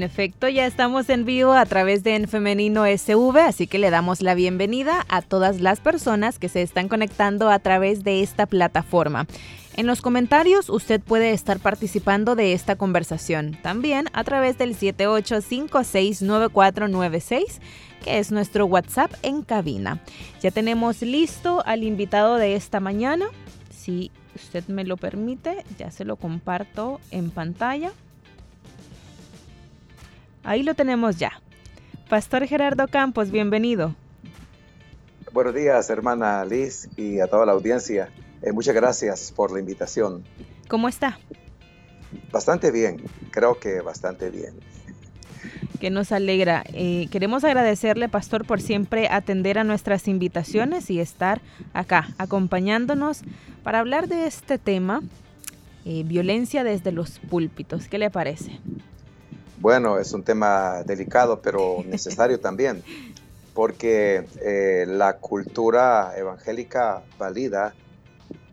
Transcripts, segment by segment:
En efecto, ya estamos en vivo a través de En Femenino SV, así que le damos la bienvenida a todas las personas que se están conectando a través de esta plataforma. En los comentarios usted puede estar participando de esta conversación, también a través del 78569496, que es nuestro WhatsApp en cabina. Ya tenemos listo al invitado de esta mañana. Si usted me lo permite, ya se lo comparto en pantalla. Ahí lo tenemos ya. Pastor Gerardo Campos, bienvenido. Buenos días, hermana Liz, y a toda la audiencia. Eh, muchas gracias por la invitación. ¿Cómo está? Bastante bien, creo que bastante bien. Que nos alegra. Eh, queremos agradecerle, Pastor, por siempre atender a nuestras invitaciones y estar acá acompañándonos para hablar de este tema, eh, violencia desde los púlpitos. ¿Qué le parece? Bueno, es un tema delicado, pero necesario también, porque eh, la cultura evangélica valida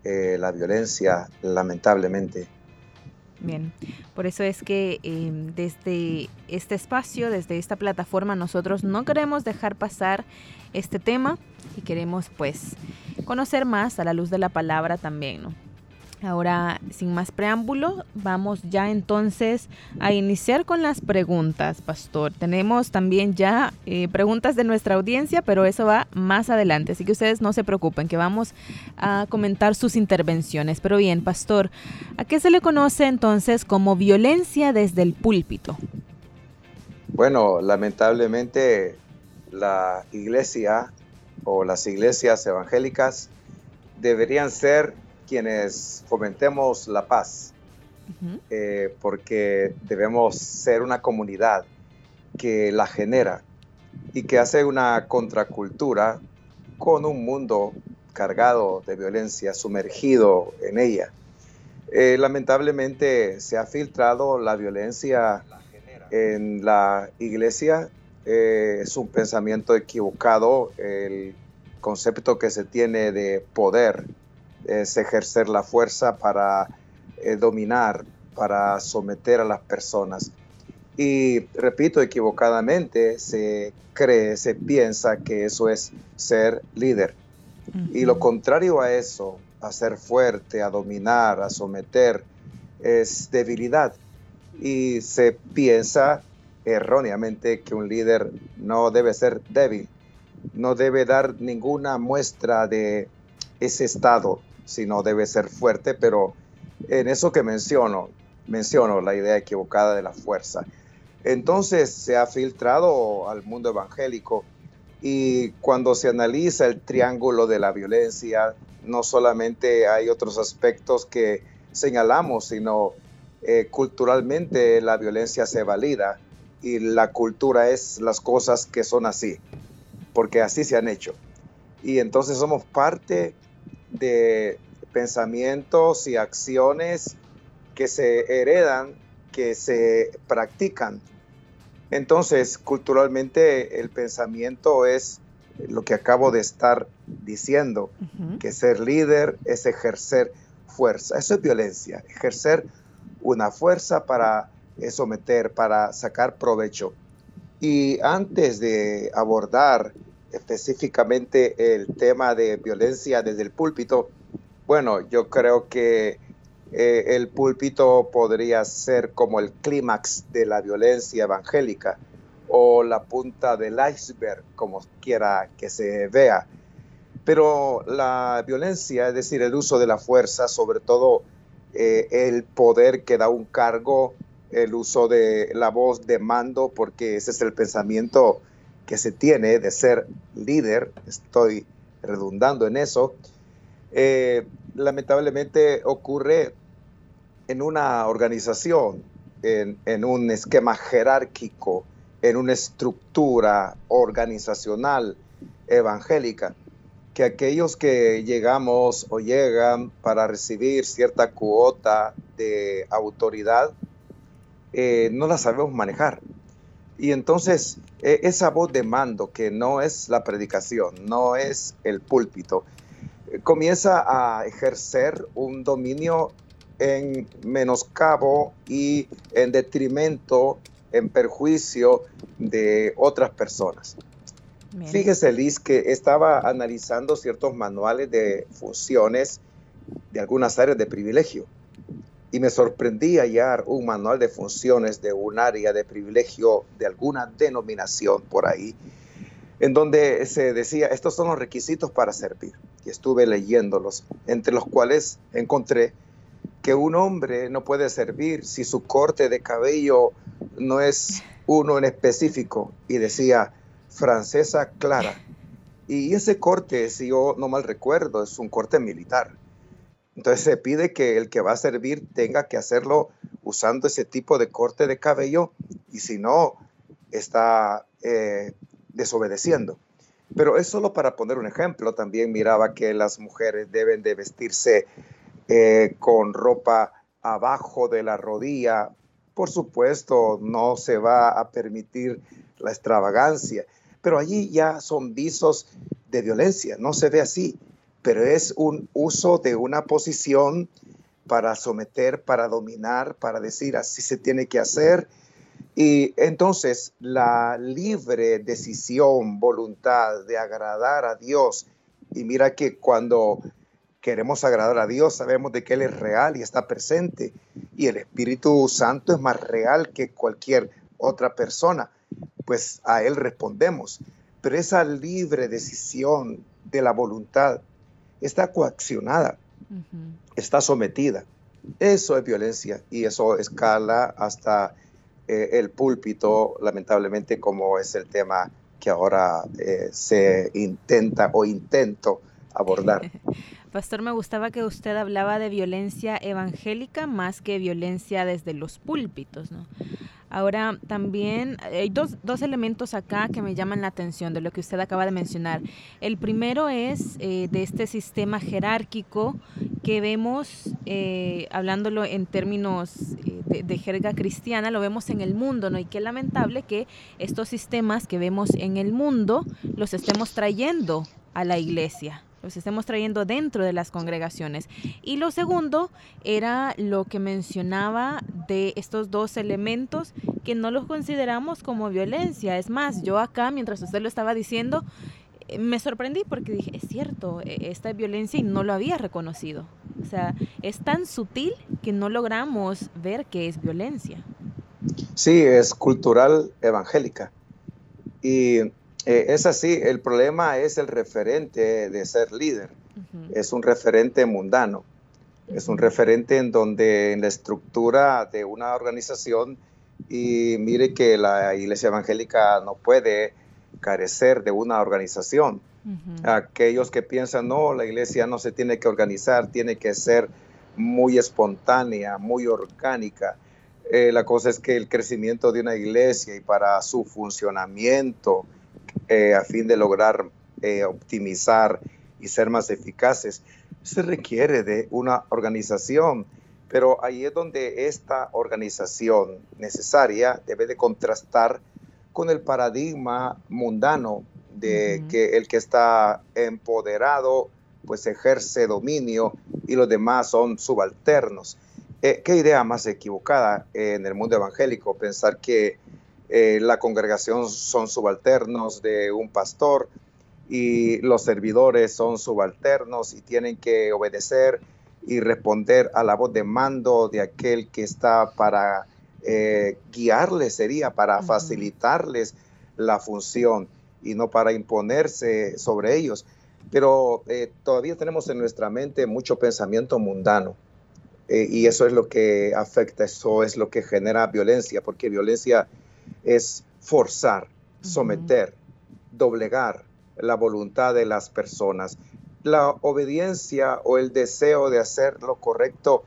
eh, la violencia, lamentablemente. Bien, por eso es que em, desde este espacio, desde esta plataforma, nosotros no queremos dejar pasar este tema y queremos pues conocer más a la luz de la palabra también, ¿no? Ahora, sin más preámbulo, vamos ya entonces a iniciar con las preguntas, Pastor. Tenemos también ya eh, preguntas de nuestra audiencia, pero eso va más adelante, así que ustedes no se preocupen, que vamos a comentar sus intervenciones. Pero bien, Pastor, ¿a qué se le conoce entonces como violencia desde el púlpito? Bueno, lamentablemente la iglesia o las iglesias evangélicas deberían ser quienes fomentemos la paz, eh, porque debemos ser una comunidad que la genera y que hace una contracultura con un mundo cargado de violencia, sumergido en ella. Eh, lamentablemente se ha filtrado la violencia en la iglesia. Eh, es un pensamiento equivocado el concepto que se tiene de poder es ejercer la fuerza para eh, dominar, para someter a las personas. Y repito, equivocadamente se cree, se piensa que eso es ser líder. Y lo contrario a eso, a ser fuerte, a dominar, a someter, es debilidad. Y se piensa erróneamente que un líder no debe ser débil, no debe dar ninguna muestra de ese estado sino debe ser fuerte, pero en eso que menciono, menciono la idea equivocada de la fuerza. Entonces se ha filtrado al mundo evangélico y cuando se analiza el triángulo de la violencia, no solamente hay otros aspectos que señalamos, sino eh, culturalmente la violencia se valida y la cultura es las cosas que son así, porque así se han hecho. Y entonces somos parte de pensamientos y acciones que se heredan, que se practican. Entonces, culturalmente el pensamiento es lo que acabo de estar diciendo, que ser líder es ejercer fuerza. Eso es violencia, ejercer una fuerza para someter, para sacar provecho. Y antes de abordar específicamente el tema de violencia desde el púlpito, bueno, yo creo que eh, el púlpito podría ser como el clímax de la violencia evangélica o la punta del iceberg, como quiera que se vea. Pero la violencia, es decir, el uso de la fuerza, sobre todo eh, el poder que da un cargo, el uso de la voz de mando, porque ese es el pensamiento que se tiene de ser líder, estoy redundando en eso, eh, lamentablemente ocurre en una organización, en, un esquema jerárquico, en una estructura organizacional evangélica. que aquellos que llegamos o llegan para recibir cierta cuota de autoridad, eh, no la sabemos manejar. Y entonces e, esa voz de mando, que no es la predicación, no es el púlpito, eh, comienza a ejercer un dominio en menoscabo y en detrimento, en perjuicio de otras personas. Fíjese, Liz, que estaba analizando ciertos manuales de funciones de algunas áreas de privilegio y me sorprendí hallar un manual de funciones de un área de privilegio de alguna denominación por ahí, en donde se decía, estos son los requisitos para servir. Y estuve leyéndolos, entre los cuales encontré que un hombre no puede servir si su corte de cabello no es uno en específico. Y decía, francesa clara. Y ese corte, si yo no mal recuerdo, es un corte militar. Entonces se pide que el que va a servir tenga que hacerlo usando ese tipo de corte de cabello y si no, está eh, desobedeciendo. Pero es solo para poner un ejemplo. También miraba que las mujeres deben de vestirse eh, con ropa abajo de la rodilla. Por supuesto, no se va a permitir la extravagancia, pero allí ya son visos de violencia. No se ve así pero es un uso de una posición para someter, para dominar, para decir así se tiene que hacer. Y entonces la libre decisión, voluntad de agradar a Dios, y mira que cuando queremos agradar a Dios, sabemos de que Él es real y está presente, y el Espíritu Santo es más real que cualquier otra persona, pues a Él respondemos. Pero esa libre decisión de la voluntad está coaccionada, está sometida. Eso es violencia y eso escala hasta eh, el púlpito, lamentablemente, como es el tema que ahora eh, se intenta o intento abordar. Pastor, me gustaba que usted hablaba de violencia evangélica más que violencia desde los púlpitos, ¿no? Ahora, también hay dos, dos, elementos acá que me llaman la atención de lo que usted acaba de mencionar. El primero es eh, de este sistema jerárquico que vemos, eh, hablándolo en términos eh, de, de, jerga cristiana, lo vemos en el mundo, ¿no? Y qué lamentable que estos sistemas que vemos en el mundo los estemos trayendo a la iglesia los estemos trayendo dentro de las congregaciones. Y lo segundo era lo que mencionaba de estos dos elementos que no los consideramos como violencia. Es más, yo acá, mientras usted lo estaba diciendo, eh, me sorprendí porque dije, es cierto, e, esta violencia y no lo había reconocido. O sea, es tan sutil que no logramos ver que es violencia. Sí, es cultural evangélica. Y eh, es así, el problema es el referente de ser líder, es un referente mundano, es un referente en donde en la estructura de una organización, y mire que la iglesia evangélica no puede carecer de una organización. Aquellos que piensan, no, la iglesia no se tiene que organizar, tiene que ser muy espontánea, muy orgánica. Eh, la cosa es que el crecimiento de una iglesia y para su funcionamiento, eh, a fin de lograr eh, optimizar y ser más eficaces, se requiere de una organización. Pero ahí es donde esta organización necesaria debe de contrastar con el paradigma mundano de que el que está empoderado pues ejerce dominio y los demás son subalternos. Eh, ¿Qué idea más equivocada en el mundo evangélico pensar que eh, la congregación son subalternos de un pastor y los servidores son subalternos y tienen que obedecer y responder a la voz de mando de aquel que está para eh, guiarles, sería para facilitarles la función y no para imponerse sobre ellos. Pero eh, todavía tenemos en nuestra mente mucho pensamiento mundano. y eso es lo que afecta, eso es lo que genera violencia, porque violencia es forzar, someter, doblegar la voluntad de las personas. La obediencia o el deseo de hacer lo correcto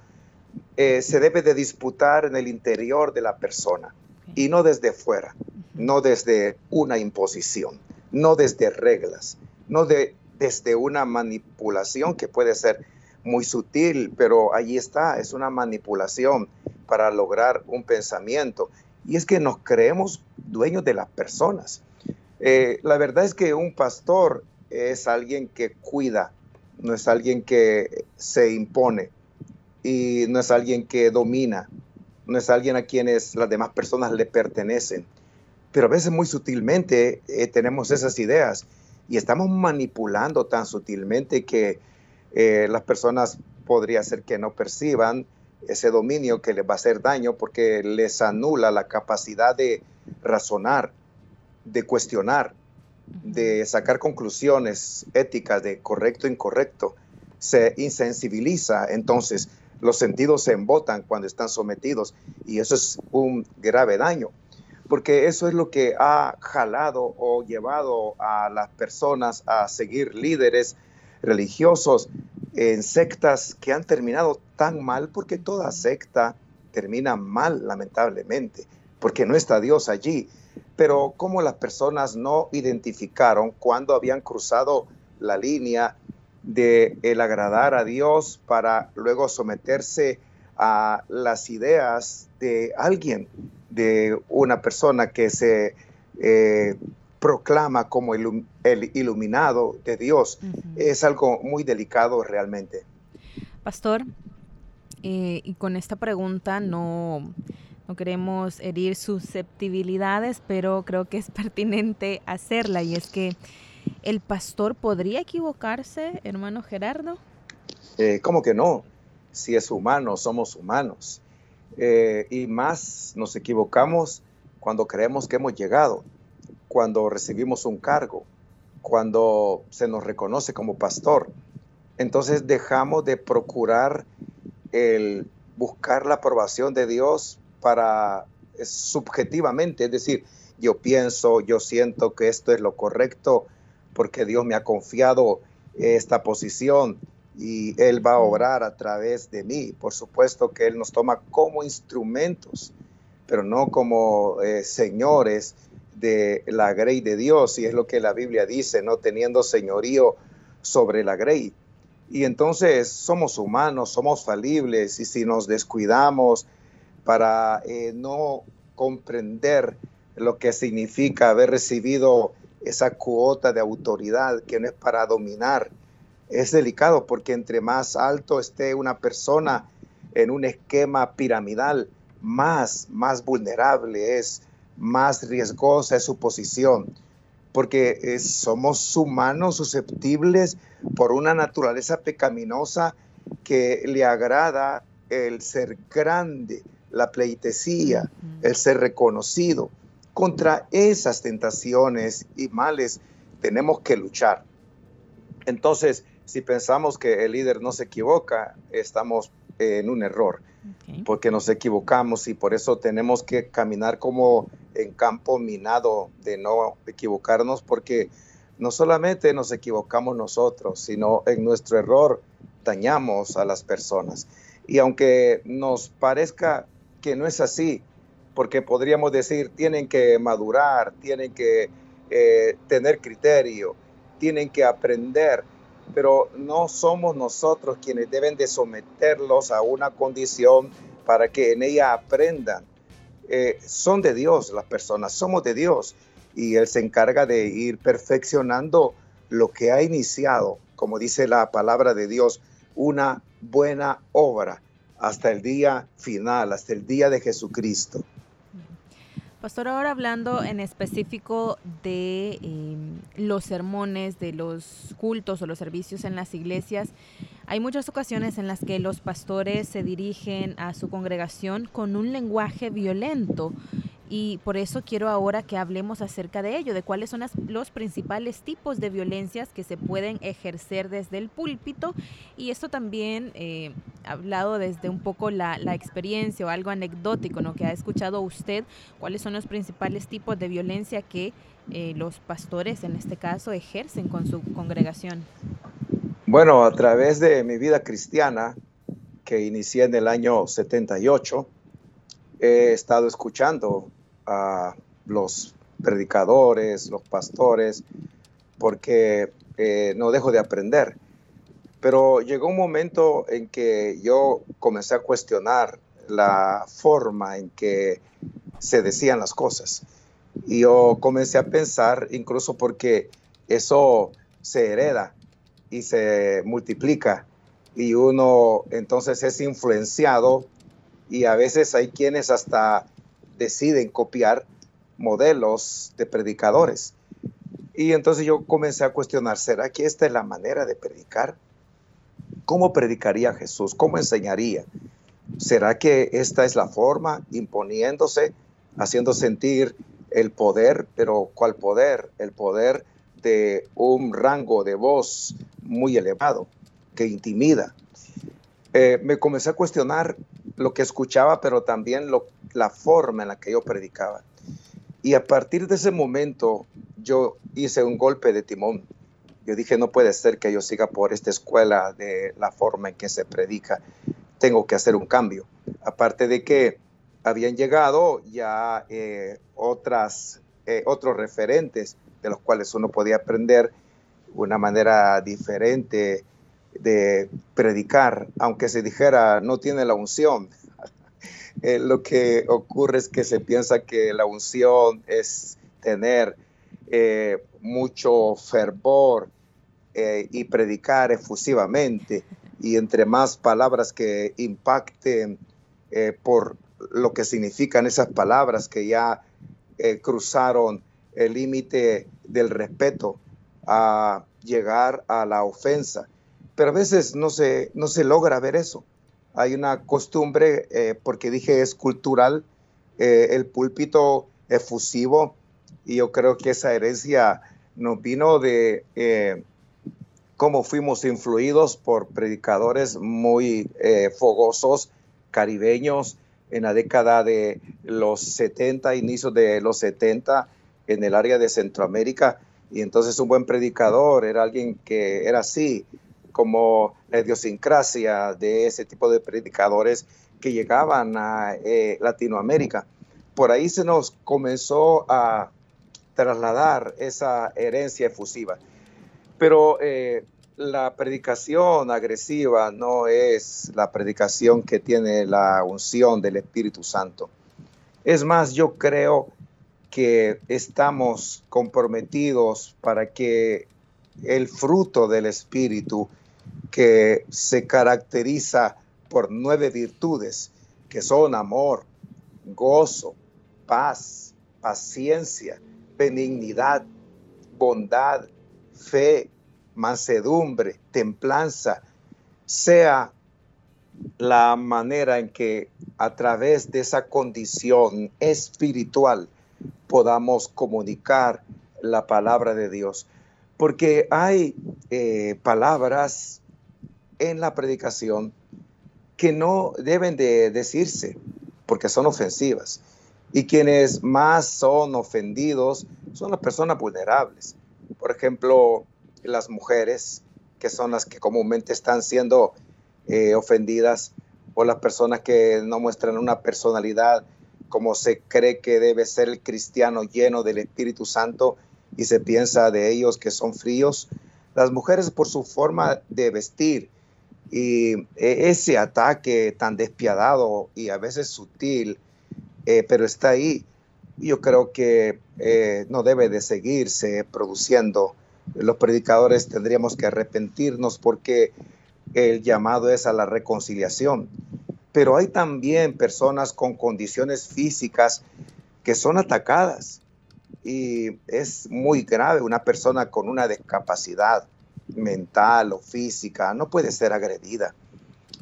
eh, se debe de disputar en el interior de la persona y no desde fuera, no desde una imposición, no desde reglas, no de, desde una manipulación que puede ser muy sutil, pero allí está, es una manipulación para lograr un pensamiento. Y es que nos creemos dueños de las personas. Eh, la verdad es que un pastor es alguien que cuida, no es alguien que se impone y no es alguien que domina, no es alguien a quienes las demás personas le pertenecen. Pero a veces muy sutilmente eh, tenemos esas ideas y estamos manipulando tan sutilmente que eh, las personas podría ser que no perciban ese dominio que les va a hacer daño porque les anula la capacidad de razonar, de cuestionar, de sacar conclusiones éticas de correcto e incorrecto. Se insensibiliza, entonces los sentidos se embotan cuando están sometidos y eso es un grave daño, porque eso es lo que ha jalado o llevado a las personas a seguir líderes religiosos en sectas que han terminado tan mal, porque toda secta termina mal, lamentablemente, porque no está Dios allí. Pero como las personas no identificaron cuando habían cruzado la línea de el agradar a Dios para luego someterse a las ideas de alguien, de una persona que se eh, proclama como el, iluminado de Dios. Es algo muy delicado realmente. Pastor, eh, y con esta pregunta no, no queremos herir susceptibilidades, pero creo que es pertinente hacerla y es que el pastor podría equivocarse, hermano Gerardo. Eh, ¿Cómo que no? Si es humano, somos humanos. Eh, y más nos equivocamos cuando creemos que hemos llegado cuando recibimos un cargo, cuando se nos reconoce como pastor. Entonces dejamos de procurar el buscar la aprobación de Dios para subjetivamente, es decir, yo pienso, yo siento que esto es lo correcto porque Dios me ha confiado esta posición y Él va a obrar a través de mí. Por supuesto que Él nos toma como instrumentos, pero no como eh, señores de la grey de Dios, y es lo que la Biblia dice, no teniendo señorío sobre la grey. Y entonces somos humanos, somos falibles, y si nos descuidamos para eh, no comprender lo que significa haber recibido esa cuota de autoridad que no es para dominar, es delicado porque entre más alto esté una persona en un esquema piramidal, más, más vulnerable es más riesgosa es su posición, porque eh, somos humanos susceptibles por una naturaleza pecaminosa que le agrada el ser grande, la pleitesía, el ser reconocido. Contra esas tentaciones y males tenemos que luchar. Entonces, si pensamos que el líder no se equivoca, estamos en un error, porque nos equivocamos y por eso tenemos que caminar como en campo minado de no equivocarnos, porque no solamente nos equivocamos nosotros, sino en nuestro error dañamos a las personas. Y aunque nos parezca que no es así, porque podríamos decir, tienen que madurar, tienen que eh, tener criterio, tienen que aprender, pero no somos nosotros quienes deben de someterlos a una condición para que en ella aprendan. Eh, son de Dios las personas, somos de Dios y Él se encarga de ir perfeccionando lo que ha iniciado, como dice la palabra de Dios, una buena obra hasta el día final, hasta el día de Jesucristo. Pastor, ahora hablando en específico de em, los sermones, de los cultos o los servicios en las iglesias, hay muchas ocasiones en las que los pastores se dirigen a su congregación con un lenguaje violento. Y por eso quiero ahora que hablemos acerca de ello, de cuáles son los principales tipos de violencias que se pueden ejercer desde el púlpito. Y esto también eh, hablado desde un poco la, experiencia o algo anecdótico, ¿no? Que ha escuchado usted, cuáles son los principales tipos de violencia que eh, los pastores, en este caso, ejercen con su congregación. Bueno, a través de mi vida cristiana, que inicié en el año 78, he estado escuchando a los predicadores, los pastores, porque eh, no dejo de aprender. Pero llegó un momento en que yo comencé a cuestionar la forma en que se decían las cosas. Y yo comencé a pensar, incluso porque eso se hereda y se multiplica y uno entonces es influenciado y a veces hay quienes hasta deciden copiar modelos de predicadores. Y entonces yo comencé a cuestionar, ¿será que esta es la manera de predicar? ¿Cómo predicaría Jesús? ¿Cómo enseñaría? ¿Será que esta es la forma, imponiéndose, haciendo sentir el poder, pero ¿cuál poder? El poder de un rango de voz muy elevado que intimida. Eh, me comencé a cuestionar lo que escuchaba, pero también la forma en la que yo predicaba. Y a partir de ese momento yo hice un golpe de timón. Yo dije, no puede ser que yo siga por esta escuela de la forma en que se predica. Tengo que hacer un cambio. Aparte de que habían llegado ya eh, otras, eh, otros referentes de los cuales uno podía aprender una manera diferente de predicar, aunque se dijera no tiene la unción. Eh, lo que ocurre es que se piensa que la unción es tener eh, mucho fervor eh, y predicar efusivamente y entre más palabras que impacten por lo que significan esas palabras que ya cruzaron el límite del respeto a llegar a la ofensa pero a veces no se, no se logra ver eso. Hay una costumbre, eh, porque dije es cultural, eh, el púlpito efusivo, y yo creo que esa herencia nos vino de eh, cómo fuimos influidos por predicadores muy fogosos, caribeños, en la década de los 70, inicios de los 70, en el área de Centroamérica. Y entonces un buen predicador era alguien que era así, como la idiosincrasia de ese tipo de predicadores que llegaban a eh, Latinoamérica. Por ahí se nos comenzó a trasladar esa herencia efusiva. Pero eh, la predicación agresiva no es la predicación que tiene la unción del Espíritu Santo. Es más, yo creo que estamos comprometidos para que el fruto del Espíritu que se caracteriza por nueve virtudes, que son amor, gozo, paz, paciencia, benignidad, bondad, fe, mansedumbre, templanza, sea la manera en que a través de esa condición espiritual podamos comunicar la palabra de Dios. Porque hay eh, palabras en la predicación que no deben de decirse porque son ofensivas. Y quienes más son ofendidos son las personas vulnerables. Por ejemplo, las mujeres, que son las que comúnmente están siendo eh, ofendidas, o las personas que no muestran una personalidad como se cree que debe ser el cristiano lleno del Espíritu Santo y se piensa de ellos que son fríos. Las mujeres por su forma de vestir, y e, ese ataque tan despiadado y a veces sutil, eh, pero está ahí, yo creo que eh, no debe de seguirse produciendo. Los predicadores tendríamos que arrepentirnos porque el llamado es a la reconciliación. Pero hay también personas con condiciones físicas que son atacadas y es muy grave una persona con una discapacidad mental o física, no puede ser agredida.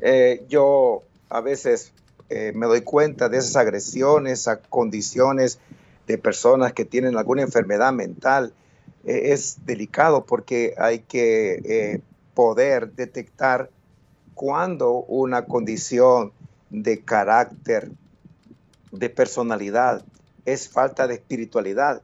Eh, yo a veces eh, me doy cuenta de esas agresiones a condiciones de personas que tienen alguna enfermedad mental. Eh, es delicado porque hay que poder detectar cuando una condición de carácter, de personalidad, es falta de espiritualidad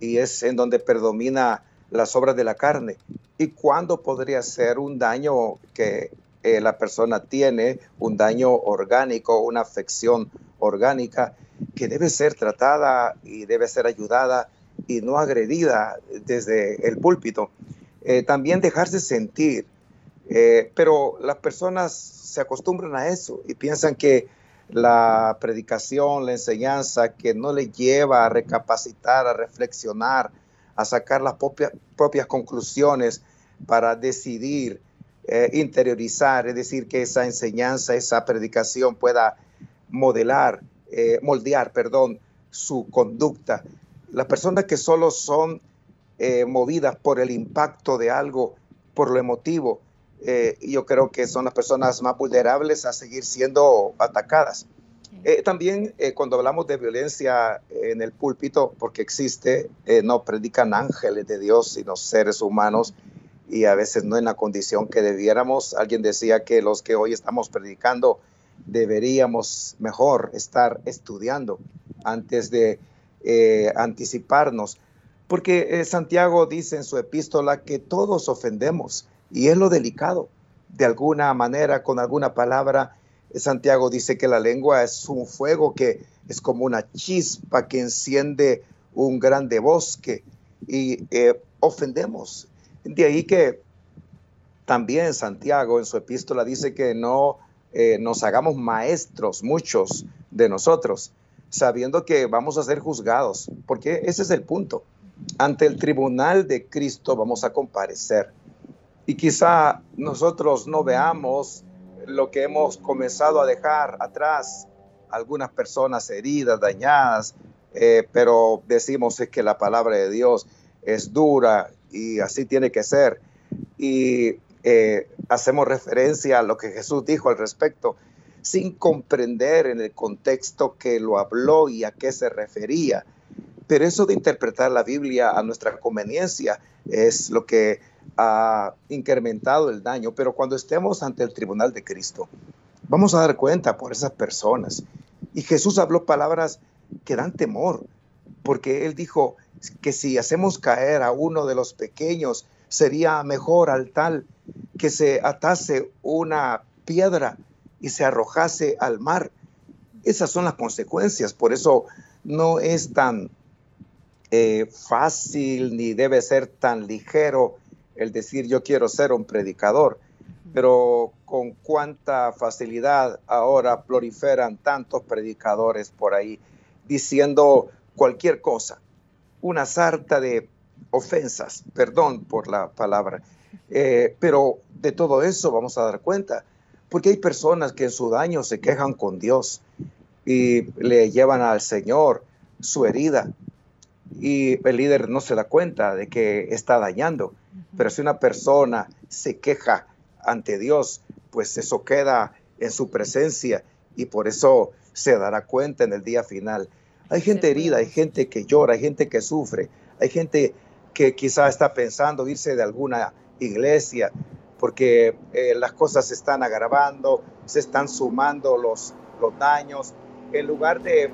y es en donde predomina las obras de la carne y cuándo podría ser un daño que eh, la persona tiene, un daño orgánico, una afección orgánica que debe ser tratada y debe ser ayudada y no agredida desde el púlpito. eh, también dejarse sentir. Eh, pero las personas se acostumbran a eso y piensan que la predicación, la enseñanza que no le lleva a recapacitar, a reflexionar, a sacar las propias conclusiones para decidir, eh, interiorizar, es decir, que esa enseñanza, esa predicación pueda modelar, eh, moldear, perdón, su conducta. Las personas que solo son eh, movidas por el impacto de algo, por lo emotivo, yo creo que son las personas más vulnerables a seguir siendo atacadas. también cuando hablamos de violencia en el púlpito, porque existe, no predican ángeles de Dios, sino seres humanos y a veces no en la condición que debiéramos. Alguien decía que los que hoy estamos predicando deberíamos mejor estar estudiando antes de eh, anticiparnos, porque eh, Santiago dice en su epístola que todos ofendemos y es lo delicado. De alguna manera, con alguna palabra, Santiago dice que la lengua es un fuego que es como una chispa que enciende un grande bosque y eh, ofendemos de ahí que también Santiago en su epístola dice que no eh, nos hagamos maestros, muchos de nosotros, sabiendo que vamos a ser juzgados, porque ese es el punto. Ante el tribunal de Cristo vamos a comparecer. Y quizá nosotros no veamos lo que hemos comenzado a dejar atrás, algunas personas heridas, dañadas, eh, pero decimos es que la palabra de Dios es dura, y así tiene que ser. Y eh, hacemos referencia a lo que Jesús dijo al respecto, sin comprender en el contexto que lo habló y a qué se refería. Pero eso de interpretar la Biblia a nuestra conveniencia es lo que ha incrementado el daño. Pero cuando estemos ante el tribunal de Cristo, vamos a dar cuenta por esas personas. Y Jesús habló palabras que dan temor, porque Él dijo, que si hacemos caer a uno de los pequeños, sería mejor al tal que se atase una piedra y se arrojase al mar. Esas son las consecuencias, por eso no es tan eh, fácil ni debe ser tan ligero el decir yo quiero ser un predicador, pero con cuánta facilidad ahora proliferan tantos predicadores por ahí diciendo cualquier cosa. Una sarta de ofensas, perdón por la palabra, eh, pero de todo eso vamos a dar cuenta, porque hay personas que en su daño se quejan con Dios y le llevan al Señor su herida. Y el líder no se da cuenta de que está dañando, pero si una persona se queja ante Dios, pues eso queda en su presencia y por eso se dará cuenta en el día final. Hay gente herida, hay gente que llora, hay gente que sufre, hay gente que quizá está pensando irse de alguna iglesia porque eh, las cosas se están agravando, se están sumando los, los daños, en lugar de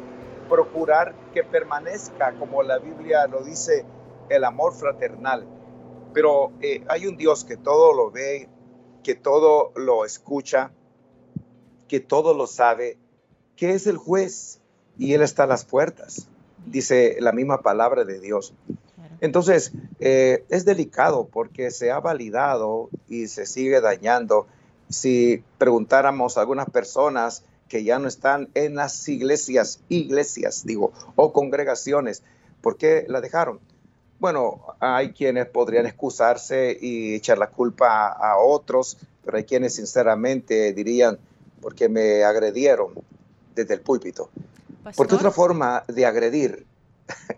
procurar que permanezca, como la Biblia lo dice, el amor fraternal. Pero eh, hay un Dios que todo lo ve, que todo lo escucha, que todo lo sabe, que es el juez y Él está a las puertas, dice la misma palabra de Dios. Entonces, eh, es delicado porque se ha validado y se sigue dañando. Si preguntáramos a algunas personas que ya no están en las iglesias, iglesias, digo, o congregaciones, ¿por qué la dejaron? Bueno, hay quienes podrían excusarse y echar la culpa a, a otros, pero hay quienes sinceramente dirían, porque me agredieron desde el púlpito. Porque otra forma de agredir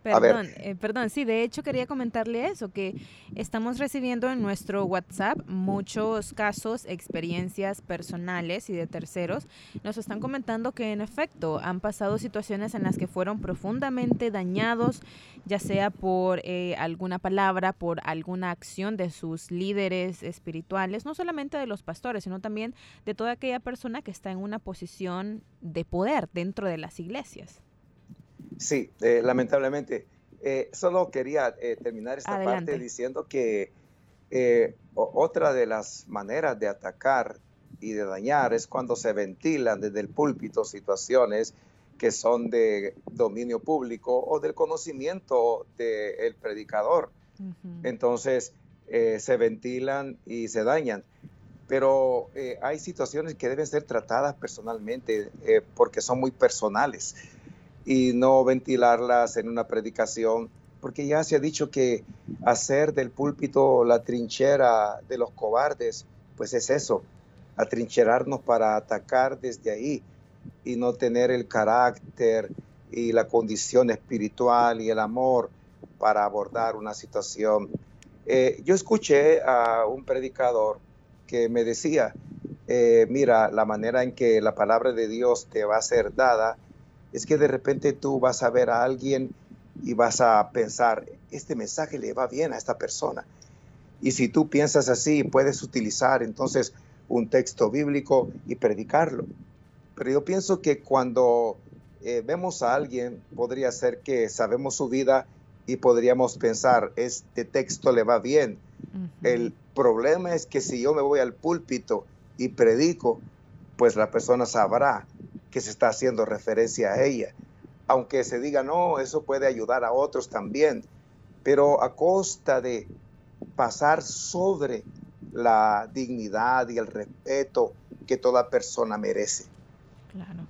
Perdón, eh, perdón, sí, de hecho quería comentarle eso, que estamos recibiendo en nuestro WhatsApp muchos casos, experiencias personales y de terceros. Nos están comentando que en efecto han pasado situaciones en las que fueron profundamente dañados, ya sea por eh, alguna palabra, por alguna acción de sus líderes espirituales, no solamente de los pastores, sino también de toda aquella persona que está en una posición de poder dentro de las iglesias. Sí, eh, lamentablemente. Eh, solo quería eh, terminar esta parte diciendo que otra de las maneras de atacar y de dañar es cuando se ventilan desde el púlpito situaciones que son de dominio público o del conocimiento del predicador. Entonces, se ventilan y se dañan. Pero eh, hay situaciones que deben ser tratadas personalmente porque son muy personales y no ventilarlas en una predicación, porque ya se ha dicho que hacer del púlpito la trinchera de los cobardes, pues es eso, atrincherarnos para atacar desde ahí y no tener el carácter y la condición espiritual y el amor para abordar una situación. Eh, yo escuché a un predicador que me decía, eh, mira, la manera en que la palabra de Dios te va a ser dada es que de repente tú vas a ver a alguien y vas a pensar, este mensaje le va bien a esta persona. Y si tú piensas así, puedes utilizar entonces un texto bíblico y predicarlo. Pero yo pienso que cuando eh, vemos a alguien, podría ser que sabemos su vida y podríamos pensar, este texto le va bien. El problema es que si yo me voy al púlpito y predico, pues la persona sabrá que se está haciendo referencia a ella. Aunque se diga, no, eso puede ayudar a otros también, pero a costa de pasar sobre la dignidad y el respeto que toda persona merece. Claro.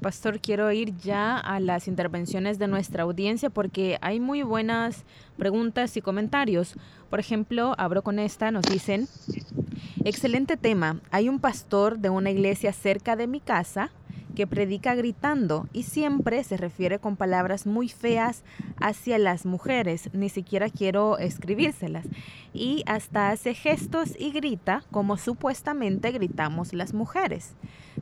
Pastor, quiero ir ya a las intervenciones de nuestra audiencia porque hay muy buenas preguntas y comentarios. Por ejemplo, abro con esta, nos dicen, excelente tema, hay un pastor de una iglesia cerca de mi casa que predica gritando y siempre se refiere con palabras muy feas hacia las mujeres, ni siquiera quiero escribírselas, y hasta hace gestos y grita como supuestamente gritamos las mujeres.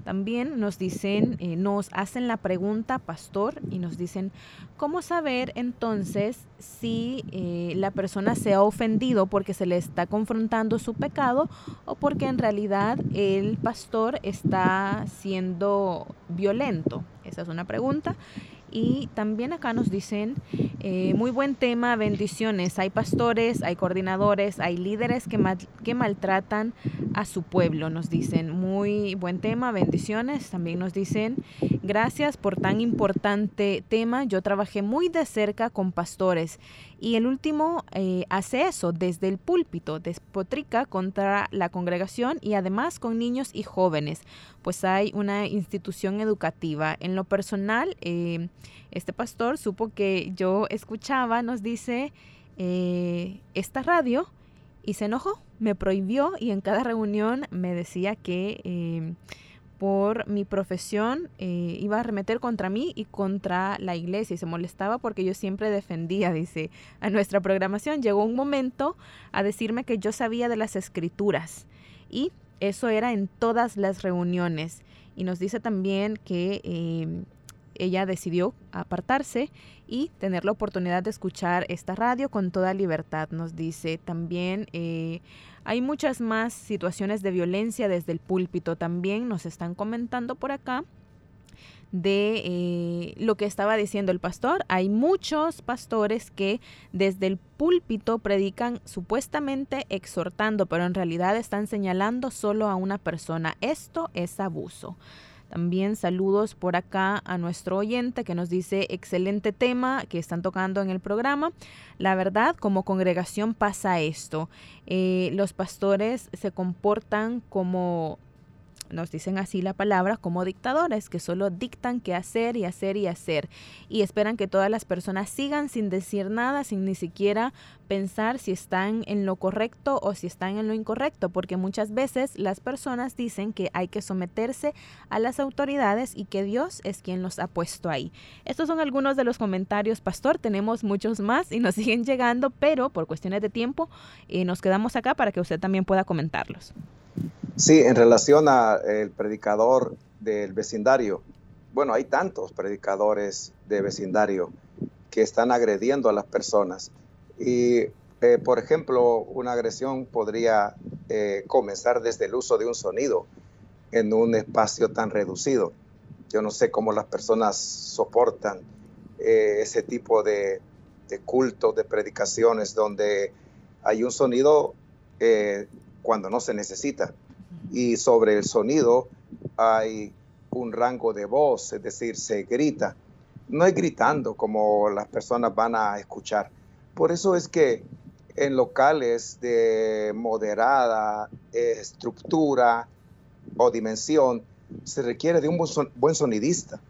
También nos dicen, eh, nos hacen la pregunta, pastor, y nos dicen, ¿cómo saber entonces si eh, la persona se ha ofendido porque se le está confrontando su pecado o porque en realidad el pastor está siendo violento? Esa es una pregunta. Y también acá nos dicen, eh, muy buen tema, bendiciones. Hay pastores, hay coordinadores, hay líderes que, que maltratan a su pueblo, nos dicen. Muy buen tema, bendiciones. También nos dicen, gracias por tan importante tema. Yo trabajé muy de cerca con pastores y el último eh, hace eso desde el púlpito, despotrica contra la congregación y además con niños y jóvenes, pues hay una institución educativa. En lo personal, eh, este pastor supo que yo escuchaba, nos dice, eh, esta radio y se enojó, me prohibió y en cada reunión me decía que por mi profesión eh, iba a arremeter contra mí y contra la iglesia y se molestaba porque yo siempre defendía, dice, a nuestra programación. Llegó un momento a decirme que yo sabía de las escrituras y eso era en todas las reuniones. Y nos dice también que eh, ella decidió apartarse y tener la oportunidad de escuchar esta radio con toda libertad. Nos dice también, eh, hay muchas más situaciones de violencia desde el púlpito. También nos están comentando por acá de eh, lo que estaba diciendo el pastor. Hay muchos pastores que desde el púlpito predican supuestamente exhortando, pero en realidad están señalando solo a una persona. Esto es abuso. También saludos por acá a nuestro oyente que nos dice excelente tema que están tocando en el programa. La verdad, como congregación pasa esto. Eh, los pastores se comportan como nos dicen así la palabra, como dictadores, que solo dictan qué hacer y hacer y hacer. Y esperan que todas las personas sigan sin decir nada, sin ni siquiera pensar si están en lo correcto o si están en lo incorrecto, porque muchas veces las personas dicen que hay que someterse a las autoridades y que Dios es quien los ha puesto ahí. Estos son algunos de los comentarios, pastor. Tenemos muchos más y nos siguen llegando, pero por cuestiones de tiempo eh, nos quedamos acá para que usted también pueda comentarlos. Sí, en relación al predicador del vecindario, bueno, hay tantos predicadores de vecindario que están agrediendo a las personas. Y, eh, por ejemplo, una agresión podría eh, comenzar desde el uso de un sonido en un espacio tan reducido. Yo no sé cómo las personas soportan eh, ese tipo de, de cultos, de predicaciones, donde hay un sonido cuando no se necesita y sobre el sonido hay un rango de voz, es decir, se grita. No es gritando como las personas van a escuchar. Por eso es que en locales de moderada estructura o dimensión, se requiere de un buen sonidista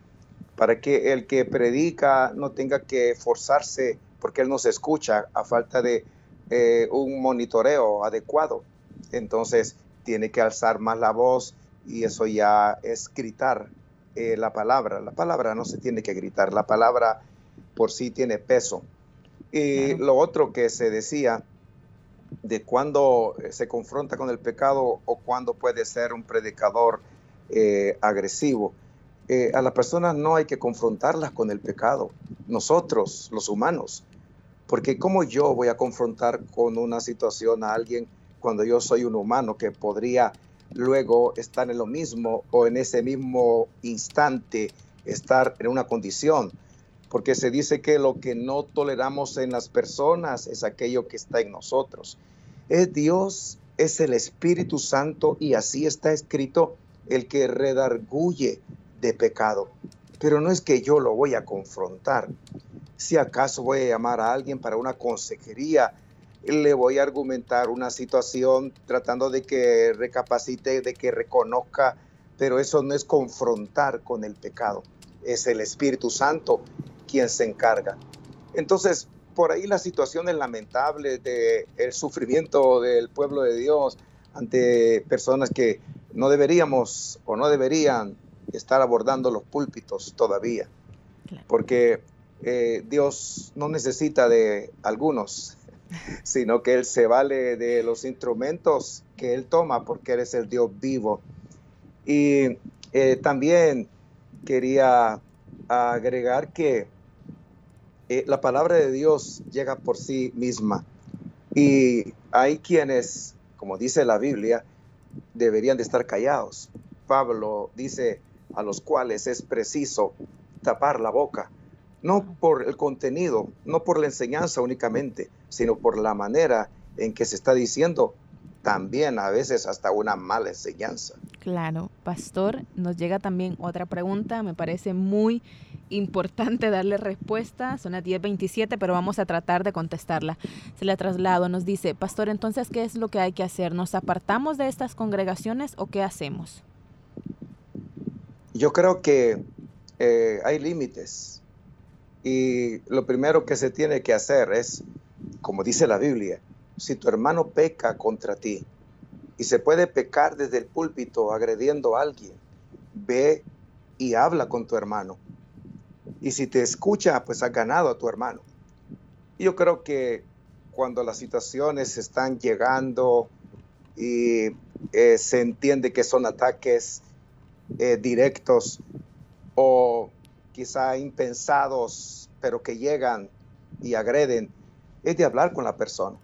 para que el que predica no tenga que forzarse porque él no se escucha a falta de eh, un monitoreo adecuado. Entonces tiene que alzar más la voz y eso ya es gritar eh, la palabra. La palabra no se tiene que gritar, la palabra por sí tiene peso. Y lo otro que se decía de cuándo eh, se confronta con el pecado o cuándo puede ser un predicador eh, agresivo. a las personas no hay que confrontarlas con el pecado, nosotros, los humanos, porque ¿cómo yo voy a confrontar con una situación a alguien cuando yo soy un humano que podría luego estar en lo mismo o en ese mismo instante estar en una condición? porque se dice que lo que no toleramos en las personas es aquello que está en nosotros. Es Dios, es el Espíritu Santo y así está escrito el que redarguye de pecado. Pero no es que yo lo voy a confrontar. Si acaso voy a llamar a alguien para una consejería, le voy a argumentar una situación tratando de que recapacite, de que reconozca, pero eso no es confrontar con el pecado. Es el Espíritu Santo quien se encarga. Entonces, por ahí la situación es lamentable del el sufrimiento del pueblo de Dios ante personas que no deberíamos o no deberían estar abordando los púlpitos todavía. Porque eh, Dios no necesita de algunos, sino que Él se vale de los instrumentos que Él toma porque Él es el Dios vivo. Y eh, también quería agregar que eh, la palabra de Dios llega por sí misma. Y hay quienes, como dice la Biblia, deberían de estar callados. Pablo dice a los cuales es preciso tapar la boca, no por el contenido, no por la enseñanza únicamente, sino por la manera en que se está diciendo también a veces hasta una mala enseñanza. Claro, pastor, nos llega también otra pregunta, me parece muy importante darle respuesta, son las 10.27, pero vamos a tratar de contestarla. Se la traslado, nos dice, pastor, entonces, ¿qué es lo que hay que hacer? ¿Nos apartamos de estas congregaciones o qué hacemos? Yo creo que eh, hay límites y lo primero que se tiene que hacer es, como dice la Biblia, si tu hermano peca contra ti, y se puede pecar desde el púlpito agrediendo a alguien, ve y habla con tu hermano. Y si te escucha, pues has ganado a tu hermano. yo creo que cuando las situaciones están llegando y eh, se entiende que son ataques eh, directos o quizá impensados, pero que llegan y agreden, es de hablar con la persona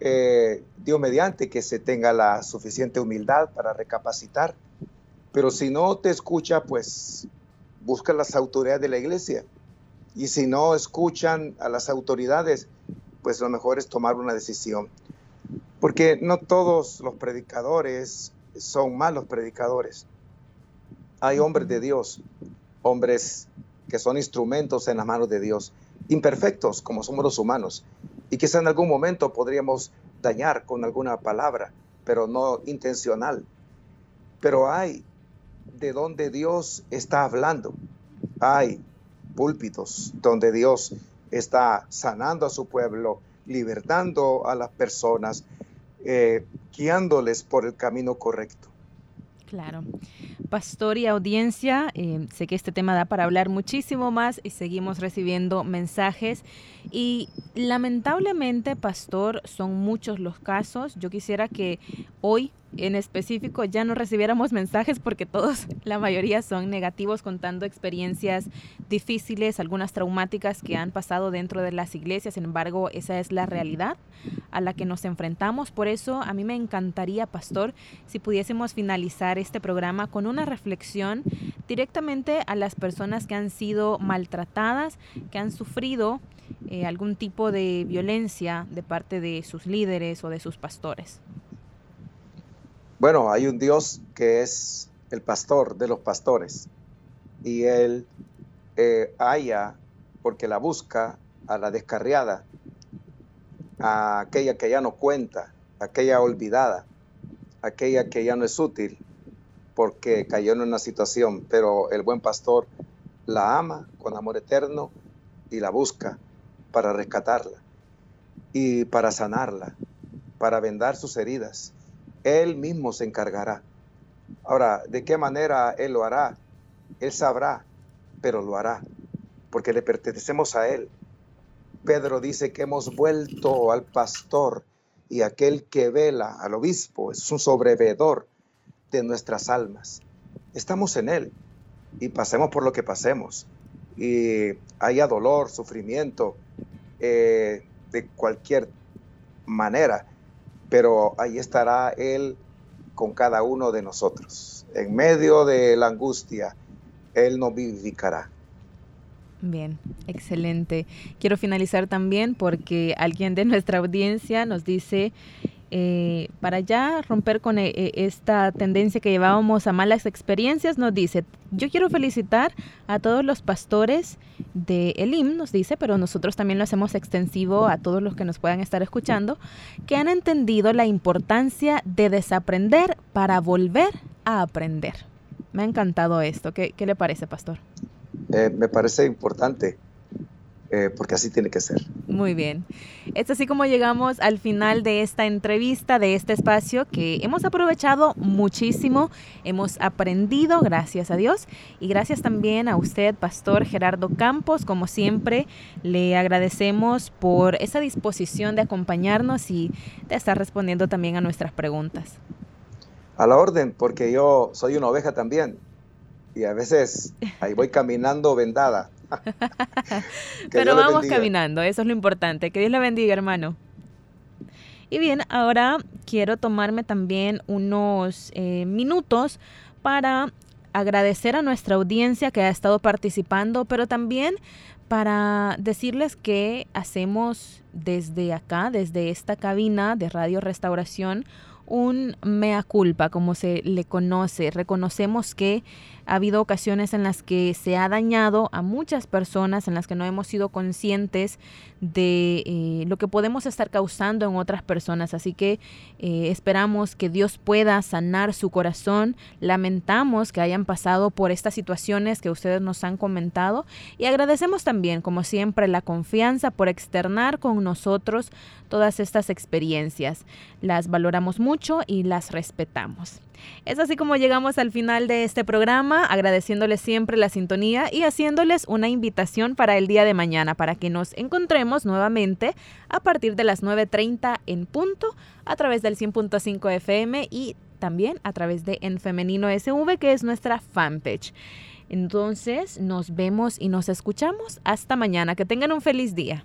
eh, Dios mediante que se tenga la suficiente humildad para recapacitar. Pero si no te escucha, pues busca las autoridades de la iglesia. Y si no escuchan a las autoridades, pues lo mejor es tomar una decisión. Porque no todos los predicadores son malos predicadores. Hay hombres de Dios, hombres que son instrumentos en las manos de Dios, imperfectos como somos los humanos, y quizá en algún momento podríamos dañar con alguna palabra, pero no intencional. Pero hay de donde Dios está hablando. Hay púlpitos donde Dios está sanando a su pueblo, libertando a las personas, eh, guiándoles por el camino correcto. Claro. Pastor y audiencia, eh, sé que este tema da para hablar muchísimo más y seguimos recibiendo mensajes. Y lamentablemente, Pastor, son muchos los casos. Yo quisiera que hoy en específico ya no recibiéramos mensajes porque todos, la mayoría son negativos contando experiencias difíciles, algunas traumáticas que han pasado dentro de las iglesias. Sin embargo, esa es la realidad a la que nos enfrentamos. Por eso a mí me encantaría, pastor, si pudiésemos finalizar este programa con una reflexión directamente a las personas que han sido maltratadas, que han sufrido eh, algún tipo de violencia de parte de sus líderes o de sus pastores. Bueno, hay un Dios que es el pastor de los pastores y él eh, haya, porque la busca, a la descarriada a aquella que ya no cuenta, aquella olvidada, aquella que ya no es útil porque cayó en una situación, pero el buen pastor la ama con amor eterno y la busca para rescatarla y para sanarla, para vendar sus heridas. Él mismo se encargará. Ahora, ¿de qué manera Él lo hará? Él sabrá, pero lo hará, porque le pertenecemos a Él. Pedro dice que hemos vuelto al pastor y aquel que vela al obispo es un sobrevedor de nuestras almas. Estamos en Él y pasemos por lo que pasemos y haya dolor, sufrimiento, eh, de cualquier manera, pero ahí estará Él con cada uno de nosotros. En medio de la angustia, Él nos vivificará. Bien, excelente. Quiero finalizar también porque alguien de nuestra audiencia nos dice, eh, para ya romper con eh, eh, esta tendencia que llevábamos a malas experiencias, nos dice, yo quiero felicitar a todos los pastores de Elim, nos dice, pero nosotros también lo hacemos extensivo a todos los que nos puedan estar escuchando, que han entendido la importancia de desaprender para volver a aprender. Me ha encantado esto. ¿Qué, le parece, pastor? Eh, me parece importante. Eh, porque así tiene que ser. Muy bien. Es así como llegamos al final de esta entrevista, de este espacio que hemos aprovechado muchísimo, hemos aprendido, gracias a Dios, y gracias también a usted, Pastor Gerardo Campos, como siempre, le agradecemos por esa disposición de acompañarnos y de estar respondiendo también a nuestras preguntas. A la orden, porque yo soy una oveja también y a veces ahí voy caminando vendada. Pero vamos caminando, eso es lo importante. Que Dios le bendiga, hermano. Y bien, ahora quiero tomarme también unos eh, minutos para agradecer a nuestra audiencia que ha estado participando, pero también para decirles que hacemos desde acá, desde esta cabina de Radio Restauración, un mea culpa, como se le conoce. Reconocemos que ha habido ocasiones en las que se ha dañado a muchas personas, en las que no hemos sido conscientes de eh, lo que podemos estar causando en otras personas. Así que eh, esperamos que Dios pueda sanar su corazón. Lamentamos que hayan pasado por estas situaciones que ustedes nos han comentado y agradecemos también, como siempre, la confianza por externar con nosotros todas estas experiencias. Las valoramos mucho y las respetamos. Es así como llegamos al final de este programa, agradeciéndoles siempre la sintonía y haciéndoles una invitación para el día de mañana, para que nos encontremos nuevamente a partir de las 9.30 en punto a través del 100.5 FM y también a través de En Femenino SV, que es nuestra fanpage. Entonces, nos vemos y nos escuchamos hasta mañana. Que tengan un feliz día.